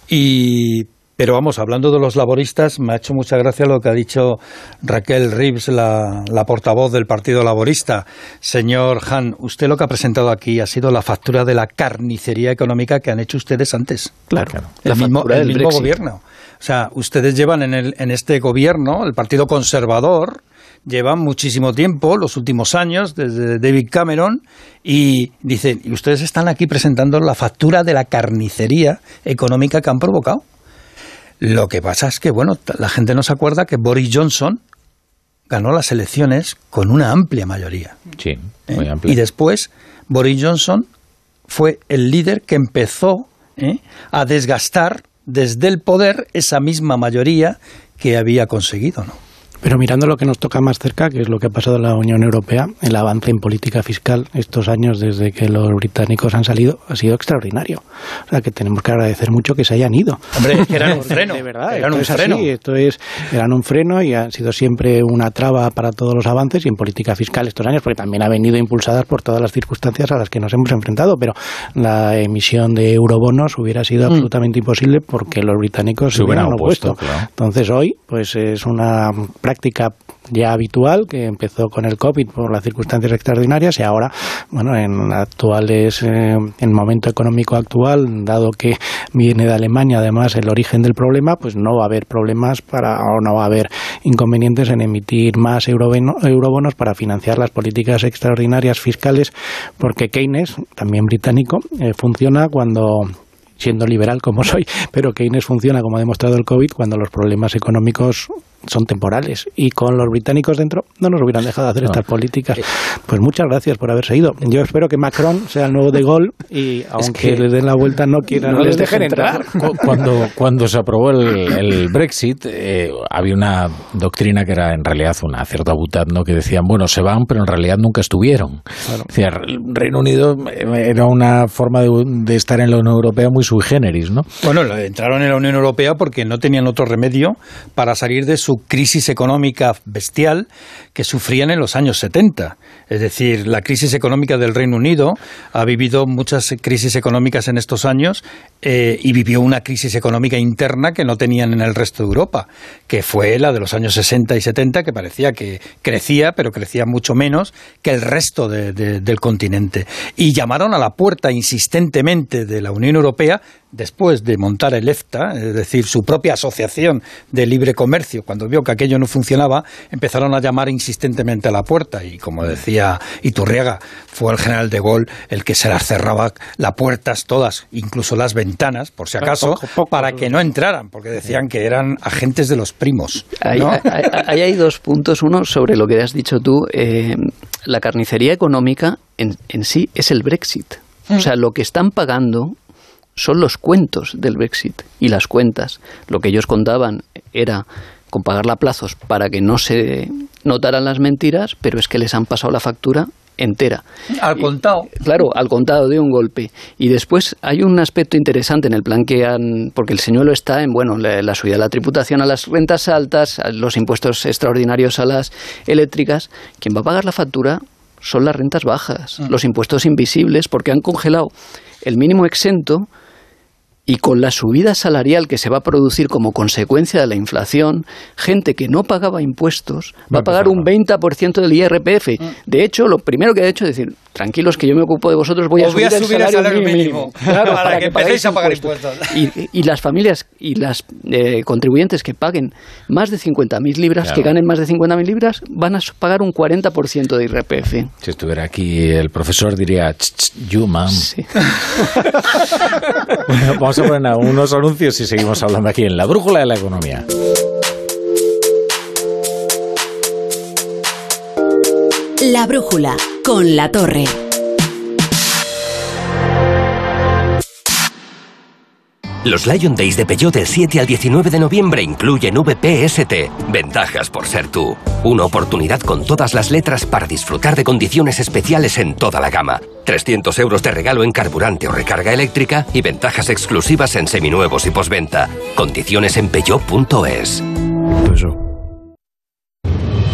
S2: Y pero vamos, hablando de los laboristas, me ha hecho mucha gracia lo que ha dicho Raquel Reeves, la, portavoz del Partido Laborista. Señor Han, usted lo que ha presentado aquí ha sido la factura de la carnicería económica que han hecho ustedes antes.
S3: Claro,
S2: el mismo, el mismo gobierno. O sea, ustedes llevan en, el, en este gobierno, el Partido Conservador, llevan muchísimo tiempo, los últimos años, desde David Cameron, y dicen, y ustedes están aquí presentando la factura de la carnicería económica que han provocado. Lo que pasa es que, bueno, la gente no se acuerda que Boris Johnson ganó las elecciones con una amplia mayoría.
S1: Sí, ¿Eh? muy amplia.
S2: Y después, Boris Johnson fue el líder que empezó ¿eh? a desgastar desde el poder esa misma mayoría que había conseguido, ¿no?
S4: Pero mirando lo que nos toca más cerca, que es lo que ha pasado en la Unión Europea, el avance en política fiscal estos años desde que los británicos han salido ha sido extraordinario. O sea que tenemos que agradecer mucho que se hayan ido.
S2: Hombre, que eran un freno. De verdad, eran un freno.
S4: esto es, eran un freno y ha sido siempre una traba para todos los avances y en política fiscal estos años, porque también ha venido impulsadas por todas las circunstancias a las que nos hemos enfrentado. Pero la emisión de eurobonos hubiera sido mm. absolutamente imposible porque los británicos se, hubieran opuesto. Entonces hoy, pues es una práctica ya habitual que empezó con el COVID por las circunstancias extraordinarias y ahora, bueno, en actuales, eh, en momento económico actual, dado que viene de Alemania además el origen del problema, pues no va a haber problemas para, o no va a haber inconvenientes en emitir más eurobonos para financiar las políticas extraordinarias fiscales, porque Keynes, también británico, eh, funciona cuando siendo liberal como soy, pero Keynes funciona como ha demostrado el COVID cuando los problemas económicos son temporales y con los británicos dentro no nos hubieran dejado hacer estas políticas. Eh, pues muchas gracias por haberse ido. Yo espero que Macron sea el nuevo de Gaulle y aunque les den la vuelta no quieran
S1: no les dejen entrar. Cuando, cuando se aprobó el, Brexit eh, había una doctrina que era en realidad una cierta butad, ¿no? que decían, bueno, se van, pero en realidad nunca estuvieron. Claro. Reino Unido era una forma de, estar en la Unión Europea muy sui ¿no?
S2: Bueno, entraron en la Unión Europea porque no tenían otro remedio para salir de su crisis económica bestial que sufrían en los años 70. Es decir, la crisis económica del Reino Unido ha vivido muchas crisis económicas en estos años eh, y vivió una crisis económica interna que no tenían en el resto de Europa, que fue la de los años 60 y 70, que parecía que crecía, pero crecía mucho menos que el resto del continente. Y llamaron a la puerta insistentemente de la Unión Europea después de montar el EFTA, es decir, su propia asociación de libre comercio, cuando vio que aquello no funcionaba, empezaron a llamar insistentemente a la puerta y, como decía Iturriaga, fue el general de Gaulle el que se las cerraba las puertas todas, incluso las ventanas, por si acaso, para que no entraran, porque decían que eran agentes de los primos.
S3: Ahí, hay, dos puntos. Uno, sobre lo que has dicho tú, eh, la carnicería económica en, en sí es el Brexit. O sea, lo que están pagando son los cuentos del Brexit y las cuentas. Lo que ellos contaban era con pagarla a plazos para que no se notaran las mentiras, pero es que les han pasado la factura entera.
S2: Al contado.
S3: claro, al contado de un golpe. Y después hay un aspecto interesante en el plan que han, porque el señuelo está en, bueno, la, subida de la tributación a las rentas altas, los impuestos extraordinarios a las eléctricas. Quien va a pagar la factura son las rentas bajas, mm. los impuestos invisibles, porque han congelado el mínimo exento y con la subida salarial que se va a producir como consecuencia de la inflación, gente que no pagaba impuestos va a pagar un 20% del IRPF. Mm. De hecho, lo primero que ha hecho es decir, tranquilos que yo me ocupo de vosotros, voy a, subir, el salario, mínimo,
S2: para, que, empecéis a pagar impuestos.
S3: Y, las familias y las eh, contribuyentes que paguen más de 50.000 libras, que ganen más de 50.000 libras, van a pagar un 40% de IRPF.
S1: Si estuviera aquí el profesor diría, you mom. bueno, vamos a poner unos anuncios y seguimos hablando aquí en la brújula de la economía.
S22: La brújula con la torre.
S16: Los Lion Days de Peugeot del 7 al 19 de noviembre incluyen VPST. Ventajas por ser tú. Una oportunidad con todas las letras para disfrutar de condiciones especiales en toda la gama. 300 euros de regalo en carburante o recarga eléctrica y ventajas exclusivas en seminuevos y posventa. Condiciones en peugeot.es.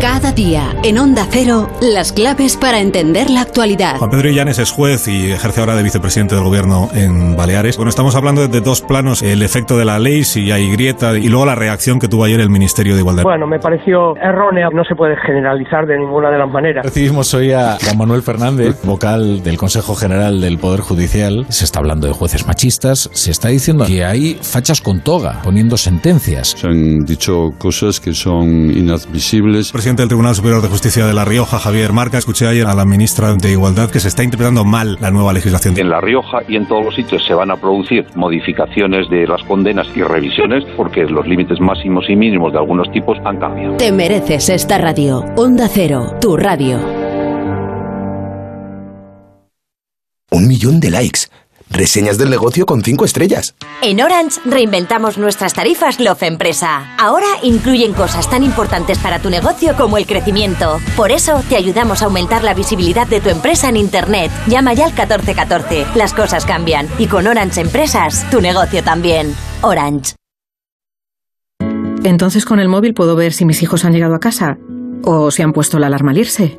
S22: Cada día, en Onda Cero, las claves para entender la actualidad.
S23: Juan Pedro Illanes es juez y ejerce ahora de vicepresidente del gobierno en Baleares. Bueno, estamos hablando de dos planos, el efecto de la ley, si hay grieta, y luego la reacción que tuvo ayer el Ministerio de Igualdad.
S24: Bueno, me pareció errónea, no se puede generalizar de ninguna de las maneras.
S1: Recibimos hoy a Juan Manuel Fernández, vocal del Consejo General del Poder Judicial. Se está hablando de jueces machistas, se está diciendo que hay fachas con toga, poniendo sentencias.
S25: Se han dicho cosas que son inadmisibles
S23: presidente del Tribunal Superior de Justicia de La Rioja, Javier Marca. Escuché ayer a la ministra de Igualdad que se está interpretando mal la nueva legislación.
S26: En La Rioja y en todos los sitios se van a producir modificaciones de las condenas y revisiones porque los límites máximos y mínimos de algunos tipos han cambiado.
S22: Te mereces esta radio. Onda Cero, tu radio.
S27: Un millón de likes. Reseñas del negocio con 5 estrellas.
S28: En Orange reinventamos nuestras tarifas Love Empresa. Ahora incluyen cosas tan importantes para tu negocio como el crecimiento. Por eso te ayudamos a aumentar la visibilidad de tu empresa en Internet. Llama ya al 1414. Las cosas cambian. Y con Orange Empresas, tu negocio también. Orange.
S12: Entonces con el móvil puedo ver si mis hijos han llegado a casa o si han puesto la alarma al irse.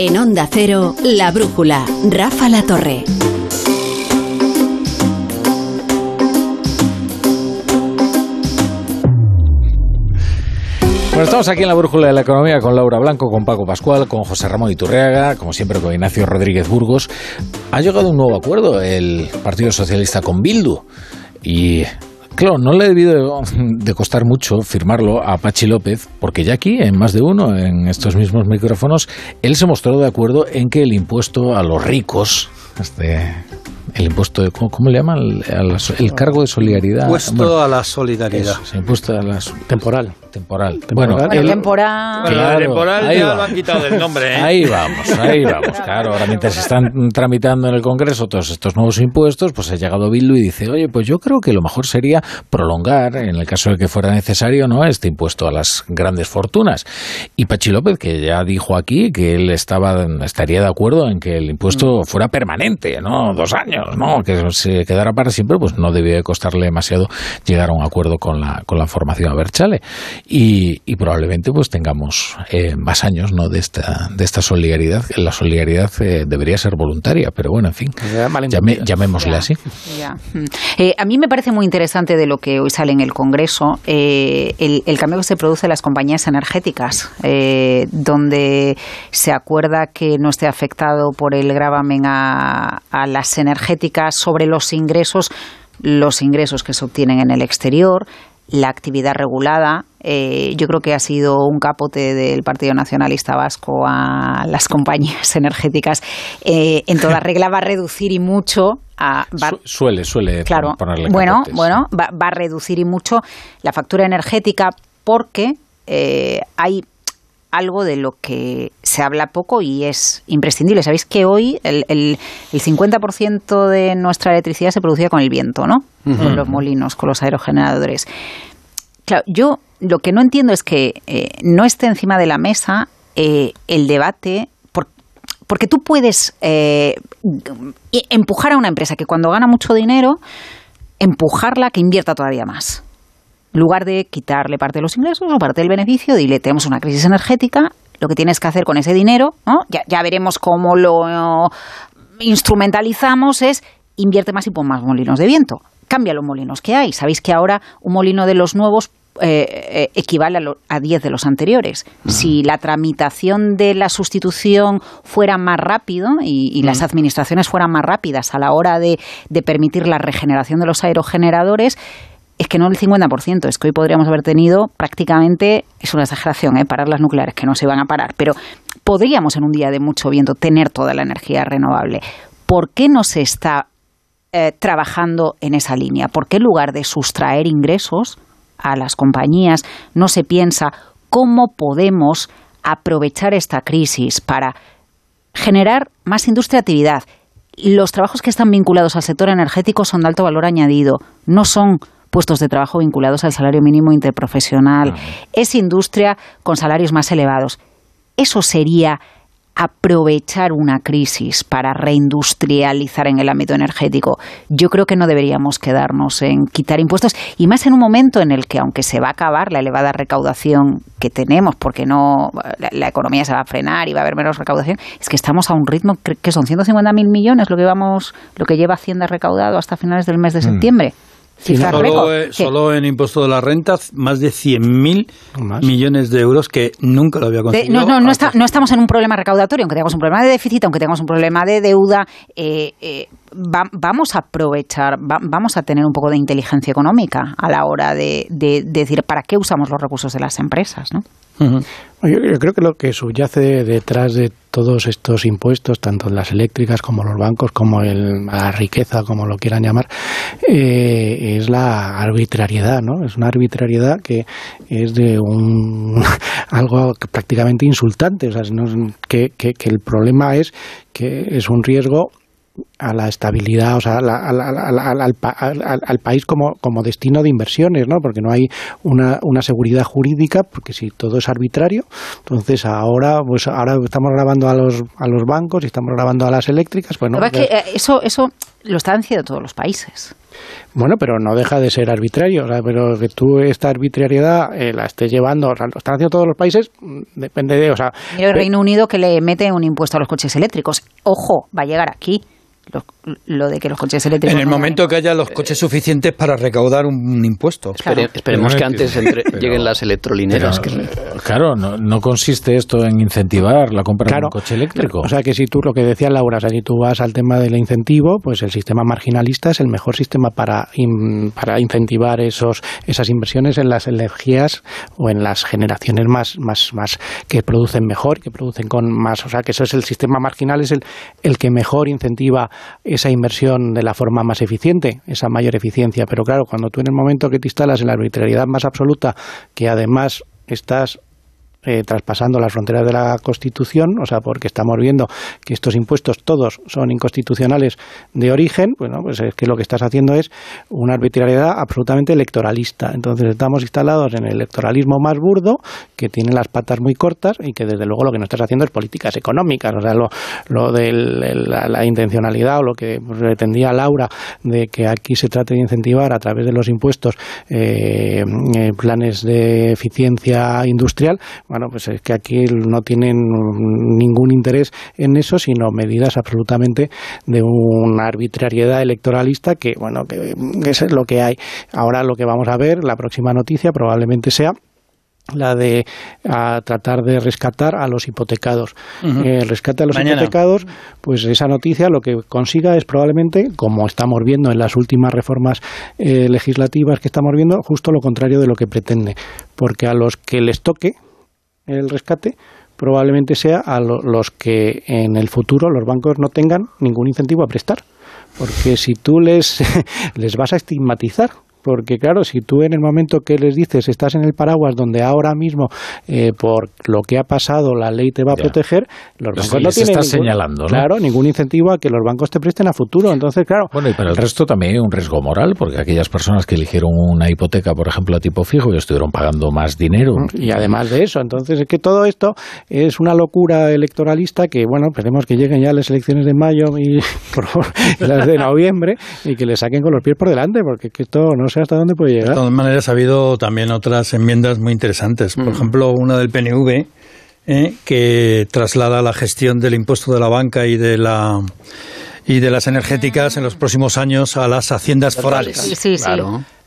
S22: En Onda Cero, La Brújula, Rafa La Torre.
S1: Bueno, estamos aquí en la brújula de la economía con Laura Blanco, con Paco Pascual, con José Ramón Iturriaga, como siempre con Ignacio Rodríguez Burgos. Ha llegado un nuevo acuerdo el Partido Socialista con Bildu y Claro, no le ha debido de costar mucho firmarlo a Pachi López, porque ya aquí, en más de uno, en estos mismos micrófonos, él se mostró de acuerdo en que el impuesto a los ricos, este, el impuesto, de, ¿cómo, cómo le llaman? El, el, cargo de solidaridad.
S2: Impuesto a la solidaridad.
S1: Eso, impuesto a la temporal. Temporal.
S5: Bueno, bueno el, temporal.
S2: Claro, temporal ya va. lo han quitado del nombre. ¿eh?
S1: Ahí vamos, ahí vamos. Claro, ahora mientras se están tramitando en el Congreso todos estos nuevos impuestos, pues ha llegado Bildu y dice, oye, pues yo creo que lo mejor sería prolongar, en el caso de que fuera necesario, no este impuesto a las grandes fortunas. Y Pachi López, que ya dijo aquí que él estaba estaría de acuerdo en que el impuesto fuera permanente, no dos años, no que se quedara para siempre, pues no debía de costarle demasiado llegar a un acuerdo con la, con la formación Aberchale y, y probablemente pues tengamos eh, más años ¿no? de, esta, de esta solidaridad. La solidaridad eh, debería ser voluntaria, pero bueno, en fin, llame, llamémosle
S5: ya,
S1: así.
S5: Ya. Eh, a mí me parece muy interesante de lo que hoy sale en el Congreso eh, el, el, cambio que se produce en las compañías energéticas, eh, donde se acuerda que no esté afectado por el gravamen a, a las energéticas sobre los ingresos los ingresos que se obtienen en el exterior, la actividad regulada. Eh, yo creo que ha sido un capote del Partido Nacionalista Vasco a las compañías energéticas. Eh, en toda regla va a reducir y mucho. A, va,
S1: suele, suele
S5: claro,
S1: ponerle
S5: Bueno,
S1: capotes.
S5: bueno va, va, a reducir y mucho la factura energética porque eh, hay algo de lo que se habla poco y es imprescindible. Sabéis que hoy el, el, el 50% de nuestra electricidad se producía con el viento, ¿no? Uh -huh. Con los molinos, con los aerogeneradores. Claro, yo lo que no entiendo es que eh, no esté encima de la mesa eh, el debate por, porque tú puedes eh, empujar a una empresa que cuando gana mucho dinero, empujarla a que invierta todavía más. En lugar de quitarle parte de los ingresos o parte del beneficio, dile, tenemos una crisis energética, lo que tienes que hacer con ese dinero, ¿no? ya, ya veremos cómo lo instrumentalizamos, es invierte más y pon más molinos de viento. Cambia los molinos que hay. Sabéis que ahora un molino de los nuevos eh, eh, equivale a, lo, a 10 de los anteriores. Uh -huh. Si la tramitación de la sustitución fuera más rápido y, y uh -huh. las administraciones fueran más rápidas a la hora de, de permitir la regeneración de los aerogeneradores, es que no el 50%, es que hoy podríamos haber tenido prácticamente, es una exageración, ¿eh? parar las nucleares, que no se van a parar, pero podríamos en un día de mucho viento tener toda la energía renovable. ¿Por qué no se está eh, trabajando en esa línea? ¿Por qué en lugar de sustraer ingresos a las compañías no se piensa cómo podemos aprovechar esta crisis para generar más industria actividad? Los trabajos que están vinculados al sector energético son de alto valor añadido, no son puestos de trabajo vinculados al salario mínimo interprofesional. Es industria con salarios más elevados. Eso sería aprovechar una crisis para reindustrializar en el ámbito energético. Yo creo que no deberíamos quedarnos en quitar impuestos y más en un momento en el que, aunque se va a acabar la elevada recaudación que tenemos, porque no la, la economía se va a frenar y va a haber menos recaudación, es que estamos a un ritmo que son 150.000 millones lo que vamos, lo que lleva Hacienda recaudado hasta finales del mes de septiembre. Mm.
S2: Sí, solo, eh, solo, en impuesto de la renta, más de 100.000 millones de euros que nunca lo había conseguido.
S5: De, no, no, no, está, no, estamos en un problema recaudatorio, aunque tengamos un problema de déficit, aunque tengamos un problema de deuda. Eh, eh, va, vamos a aprovechar, va, vamos a tener un poco de inteligencia económica a la hora de, de, de decir para qué usamos los recursos de las empresas, ¿no?
S4: Uh -huh. yo, yo, creo que lo que subyace detrás de todos estos impuestos, tanto las eléctricas como los bancos, como el, la riqueza, como lo quieran llamar, eh, es la arbitrariedad, ¿no? Es una arbitrariedad que es de un algo prácticamente insultante, o sea, no, que, que, que el problema es que es un riesgo a la estabilidad, o sea, al, país como, como destino de inversiones, ¿no? Porque no hay una, una seguridad jurídica, porque si todo es arbitrario, entonces ahora, pues ahora estamos grabando a los, a los bancos y estamos grabando a las eléctricas, pues no.
S5: que eh, eso, eso lo están haciendo todos los países.
S4: Bueno, pero no deja de ser arbitrario. O sea, pero que tú esta arbitrariedad eh, la estés llevando, o sea, lo están haciendo todos los países, depende de. O sea,
S5: el Reino Unido que le mete un impuesto a los coches eléctricos. Ojo, va a llegar aquí lo, lo de que los coches eléctricos...
S2: En el
S5: no
S2: momento que haya los coches suficientes para recaudar un impuesto.
S3: Espere- esperemos que antes entre- lleguen las electrolineras.
S1: Pero,
S3: que-
S1: eh, claro, no, no consiste esto en incentivar la compra de un coche eléctrico.
S4: O sea que si tú lo que decía Laura, o sea, si tú vas al tema del incentivo, pues el sistema marginalista es el mejor sistema para, in- para incentivar esos, esas inversiones en las energías o en las generaciones más, más, más que producen mejor, que producen con más, o sea que eso es el sistema marginal, es el, el que mejor incentiva esa inversión de la forma más eficiente, esa mayor eficiencia. Pero claro, cuando tú en el momento que te instalas en la arbitrariedad más absoluta, que además estás eh, traspasando las fronteras de la Constitución, o sea, porque estamos viendo que estos impuestos todos son inconstitucionales de origen, bueno, pues es que lo que estás haciendo es una arbitrariedad absolutamente electoralista. Entonces estamos instalados en el electoralismo más burdo, que tiene las patas muy cortas y que desde luego lo que no estás haciendo es políticas económicas, o sea, lo, lo de la, la intencionalidad o lo que pretendía Laura de que aquí se trate de incentivar a través de los impuestos eh, eh, planes de eficiencia industrial, bueno, pues es que aquí no tienen ningún interés en eso, sino medidas absolutamente de una arbitrariedad electoralista que, bueno, que es lo que hay. Ahora lo que vamos a ver, la próxima noticia probablemente sea la de a tratar de rescatar a los hipotecados. Eh, el rescate a los
S2: Mañana.
S4: hipotecados, pues esa noticia lo que consiga es probablemente, como estamos viendo en las últimas reformas eh, legislativas que estamos viendo, justo lo contrario de lo que pretende. Porque a los que les toque el rescate, probablemente sea a lo- los que en el futuro los bancos no tengan ningún incentivo a prestar. Porque si tú les, les vas a estigmatizar, porque claro, si tú en el momento que les dices estás en el paraguas donde ahora mismo eh, por lo que ha pasado la ley te va a
S1: Ya.
S4: proteger, los
S1: Les-
S4: bancos no tienen ningún,
S1: señalando, ¿no?
S4: claro, ningún incentivo a que los bancos te presten a futuro. Entonces, claro,
S1: Bueno, y para el resto también hay un riesgo moral, porque aquellas personas que eligieron una hipoteca, por ejemplo, a tipo fijo y estuvieron pagando más dinero.
S4: Y además de eso, entonces es que todo esto es una locura electoralista que, bueno, esperemos que lleguen ya las elecciones de mayo y por favor, las de noviembre y que le saquen con los pies por delante, porque es que esto no sé hasta dónde puede
S2: De
S4: llegar.
S2: todas maneras, ha habido también otras enmiendas muy interesantes. Por ejemplo, una del PNV eh, que traslada la gestión del impuesto de la banca y de la y de las energéticas en los próximos años a las haciendas forales.
S5: Sí, sí, sí.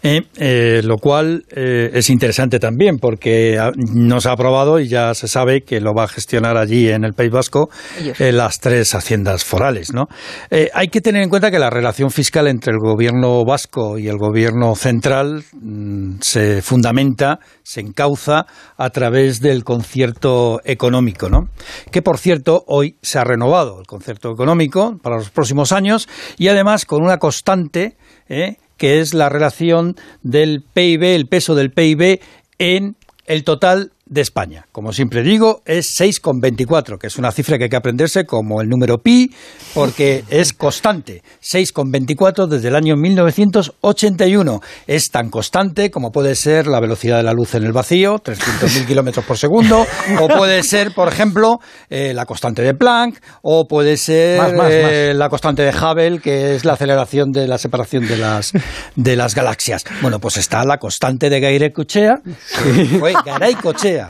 S2: Eh, eh, lo cual eh, es interesante también porque ah, no se ha aprobado y ya se sabe que lo va a gestionar allí en el País Vasco eh, las tres haciendas forales. ¿no? Eh, hay que tener en cuenta que la relación fiscal entre el gobierno vasco y el gobierno central mm, se fundamenta, se encauza a través del concierto económico, ¿no? que por cierto hoy se ha renovado el concierto económico para los próximos años y además con una constante. Que es la relación del PIB, el peso del PIB en el total de España. Como siempre digo, es 6,24, que es una cifra que hay que aprenderse como el número pi, porque es constante. 6,24 desde el año 1981. Es tan constante como puede ser la velocidad de la luz en el vacío, 300.000 kilómetros por segundo, o puede ser, por ejemplo, eh, la constante de Planck, o puede ser
S1: Más, más,
S2: eh, la constante de Hubble, que es la aceleración de la separación de las, de las galaxias. Bueno, pues está la constante de que fue Garaycochea,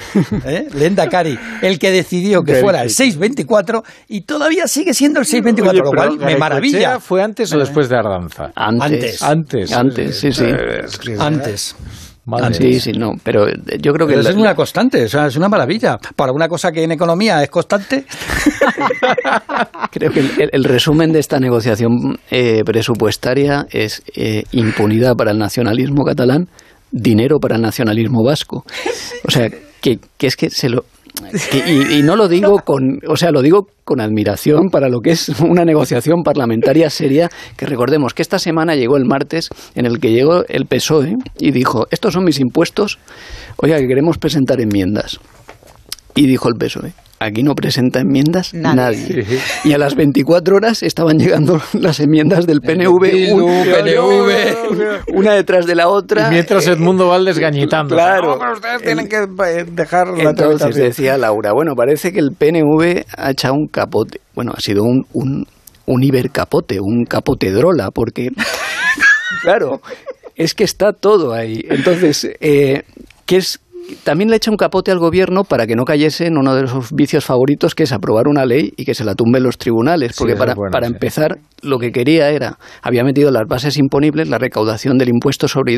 S2: ¿eh? Lendakari, el que decidió que fuera el 624 y todavía sigue siendo el 624,
S1: Oye,
S2: lo cual me maravilla.
S1: ¿Fue antes o después de Ardanza?
S3: Antes.
S1: Antes.
S3: Antes, sí, sí.
S1: Eh,
S2: Antes.
S1: Madre
S3: Sí, sí, no. Pero yo creo que.
S2: Pero
S3: la-
S2: eso es una constante, o sea, es una maravilla. Para una cosa que en economía es constante,
S3: Creo que el, el- el resumen de esta negociación eh, presupuestaria es eh, impunidad para el nacionalismo catalán, dinero para el nacionalismo vasco. O sea, que, que es que se lo... que- y, y no lo digo con, o sea, lo digo con admiración para lo que es una negociación parlamentaria seria, que recordemos que esta semana llegó el martes en el que llegó el PSOE y dijo, estos son mis impuestos, oiga, que queremos presentar enmiendas. Y dijo el PSOE, aquí no presenta enmiendas nadie. Y a las 24 horas estaban llegando las enmiendas del PNV, un-
S2: PNV.
S3: una detrás de la otra.
S1: Y mientras Edmundo Valdes gañitando.
S3: Claro.
S1: No, pero ustedes tienen que eh, dejar la
S3: Entonces decía Laura, bueno, parece que el PNV ha echado un capote. Bueno, ha sido un, un, un ibercapote, un capote drola, porque, claro, es que está todo ahí. Entonces, eh, ¿qué es también le echa un capote al gobierno para que no cayese en uno de sus vicios favoritos, que es aprobar una ley y que se la tumben los tribunales. Porque
S1: Sí,
S3: para,
S1: bueno,
S3: para
S1: sí.
S3: empezar, lo que quería era, había metido en las bases imponibles la recaudación del impuesto sobre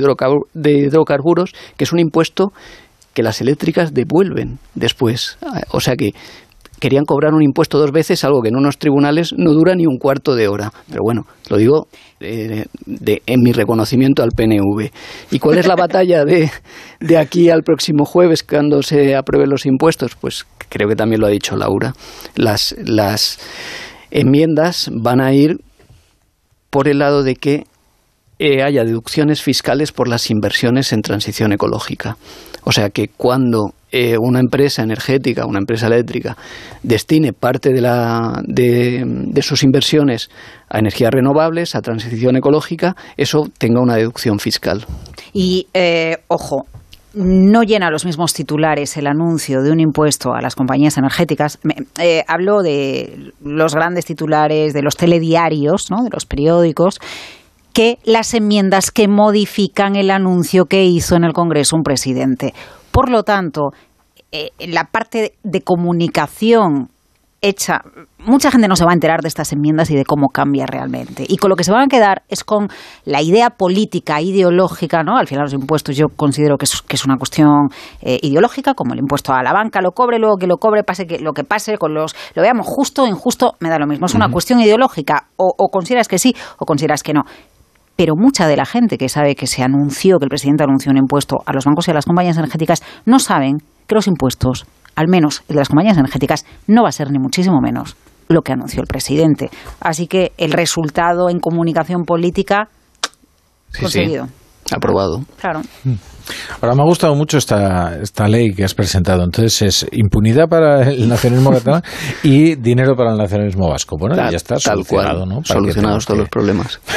S3: de hidrocarburos, que es un impuesto que las eléctricas devuelven después. O sea que querían cobrar un impuesto dos veces, algo que en unos tribunales no dura ni un cuarto de hora. Pero bueno, lo digo eh, en mi reconocimiento al PNV. ¿Y cuál es la batalla de, de aquí al próximo jueves cuando se aprueben los impuestos? Pues creo que también lo ha dicho Laura. Las, las enmiendas van a ir por el lado de que eh, haya deducciones fiscales por las inversiones en transición ecológica. O sea que cuando eh, una empresa energética, una empresa eléctrica, destine parte de, la, de, sus inversiones a energías renovables, a transición ecológica, eso tenga una deducción fiscal.
S5: Y, eh, ojo, no llena los mismos titulares el anuncio de un impuesto a las compañías energéticas. Eh, hablo de los grandes titulares de los telediarios, ¿no? de los periódicos, que las enmiendas que modifican el anuncio que hizo en el Congreso un presidente. Por lo tanto, eh, la parte de comunicación hecha, mucha gente no se va a enterar de estas enmiendas y de cómo cambia realmente. Y con lo que se van a quedar es con la idea política, ideológica, ¿no? Al final los impuestos yo considero que es, que es una cuestión eh, ideológica, como el impuesto a la banca, lo cobre, luego que lo cobre, pase que lo que pase, con los, lo veamos justo o injusto, me da lo mismo. Es una cuestión ideológica, o, o consideras que sí o consideras que no. Pero mucha de la gente que sabe que se anunció, que el presidente anunció un impuesto a los bancos y a las compañías energéticas, no saben que los impuestos, al menos el de las compañías energéticas, no va a ser ni muchísimo menos lo que anunció el presidente. Así que el resultado en comunicación política conseguido.
S3: Aprobado.
S5: Claro.
S1: Ahora me ha gustado mucho esta, esta ley que has presentado. Entonces es impunidad para el nacionalismo catalán y dinero para el nacionalismo vasco. Bueno,
S3: Tal-
S1: ya está
S3: tal
S1: solucionado,
S3: cual.
S1: ¿no? ¿Para
S3: Solucionados todos los
S1: que-
S3: problemas.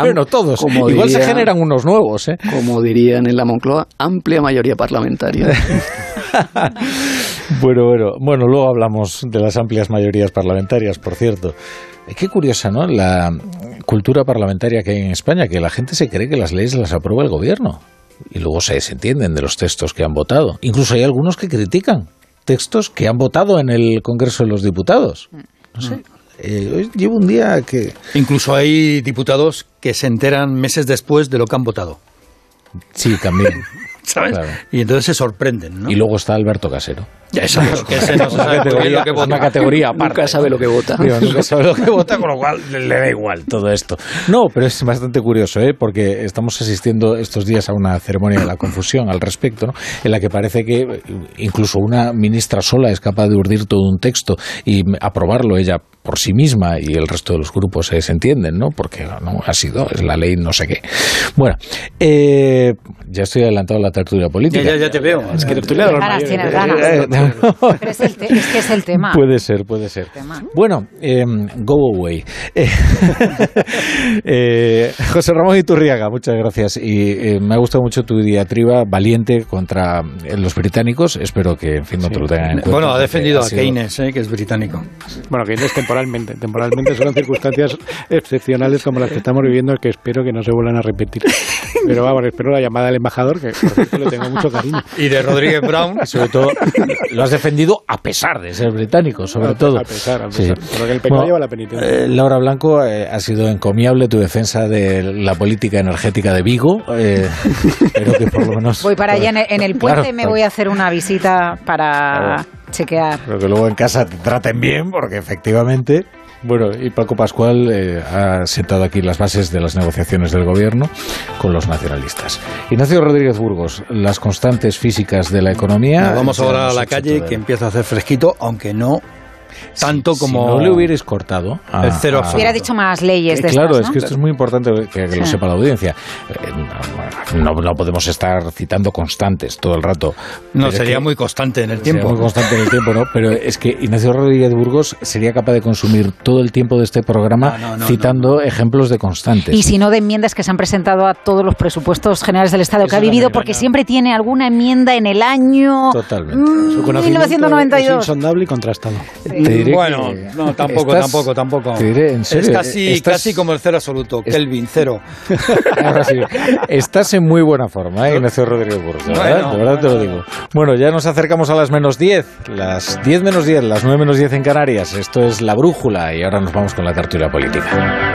S1: Bueno, todos.
S3: Como
S1: Igual se
S3: diría-
S1: generan unos nuevos, ¿eh?
S3: Como dirían en la Moncloa, amplia mayoría parlamentaria.
S1: Bueno, bueno, bueno, luego hablamos de las amplias mayorías parlamentarias, por cierto. Eh, Qué curiosa, ¿no? La cultura parlamentaria que hay en España, que la gente se cree que las leyes las aprueba el gobierno y luego se desentienden de los textos que han votado. Incluso hay algunos que critican textos que han votado en el Congreso de los Diputados. No sé. eh, hoy llevo un día que...
S2: Incluso hay diputados que se enteran meses después de lo que han votado.
S1: Sí, también.
S2: ¿Sabes?
S1: Claro.
S2: Y entonces se sorprenden, ¿no?
S1: Y luego está Alberto Casero.
S2: Ya, que ese no se sabe muy bien lo que
S1: Es
S2: vota.
S1: una categoría aparte.
S3: Nunca sabe lo que vota.
S1: Digo, nunca sabe lo que vota, con lo cual le, le da igual todo esto. No, pero es bastante curioso, ¿eh? porque estamos asistiendo estos días a una ceremonia de la confusión al respecto, ¿no? en la que parece que incluso una ministra sola es capaz de urdir todo un texto y aprobarlo ella por sí misma y el resto de los grupos se desentienden, ¿no? Porque no ha sido, es la ley no sé qué. Bueno, eh, ya estoy adelantado a la tertulia política.
S2: Ya, ya, ya te veo. Es que tertulia de los
S5: Ganas,
S2: mayores.
S5: tienes ganas. Pero es, el te- es que es el tema.
S1: Puede ser, puede ser. Bueno, eh, go away. Eh, eh, José Ramón Iturriaga, muchas gracias. Y eh, me ha gustado mucho tu diatriba valiente contra los británicos. Espero que, en fin, no te lo tengan en cuenta.
S2: Bueno, ha defendido a
S1: sido-
S2: Keynes, eh, que es británico.
S4: Bueno, que temporalmente. Temporalmente son circunstancias excepcionales como las que estamos viviendo que espero que no se vuelvan a repetir. Pero vamos, espero la llamada del embajador, que por cierto le tengo mucho cariño.
S2: Y de Rodríguez Brown.
S1: Sobre todo, lo has defendido a pesar de ser británico, sobre
S4: A-
S1: todo.
S4: a pesar, a
S1: Sí.
S4: pesar. Por lo que el pecado lleva la penitencia.
S1: eh, Laura Blanco, eh, ha sido encomiable tu defensa de la política energética de Vigo. eh, espero que por lo menos.
S5: Voy para allá en el, en el puente,
S1: Claro,
S5: me
S1: claro.
S5: voy a hacer una visita para chequear.
S1: Pero que luego en casa te traten bien, porque efectivamente. Bueno, y Paco Pascual eh, ha sentado aquí las bases de las negociaciones del gobierno con los nacionalistas. Ignacio Rodríguez Burgos, las constantes físicas de la economía.
S2: Nos vamos ahora a la calle que empieza a hacer fresquito, aunque no tanto como
S1: Si no le hubierais cortado. a-
S2: el cero
S1: a-
S2: absoluto.
S5: Hubiera dicho más leyes de
S1: Eh, claro,
S5: estas,
S1: es que esto es muy importante que, que lo sepa la audiencia. Eh, no, no podemos estar citando constantes todo el rato.
S2: No,
S1: es
S2: sería
S1: que-
S2: muy constante en el
S1: Sería
S2: tiempo.
S1: muy constante en el tiempo, ¿no? Pero es que Ignacio Rodríguez Burgos sería capaz de consumir todo el tiempo de este programa
S2: No, no, no,
S1: citando ejemplos de constantes.
S5: Y si no, de enmiendas que se han presentado a todos los presupuestos generales del Estado que ha vivido, porque siempre tiene alguna enmienda en el año
S1: Totalmente.
S5: mm,
S4: Su conocimiento
S5: 1992.
S4: es insondable y contrastado.
S2: Bueno, no, tampoco, tampoco, tampoco.
S1: Te diré, en serio.
S2: Es casi,
S1: estás-
S2: casi como el cero absoluto, Kelvin, cero.
S1: Ahora sí. Estás en muy buena forma, ¿eh, Ignacio Rodríguez Burgos? De verdad,
S2: Bueno.
S1: de verdad te lo digo. Bueno, ya nos acercamos a las menos 10, las 10 menos 10, las 9 menos 10 en Canarias. Esto es La Brújula y ahora nos vamos con la tertulia política.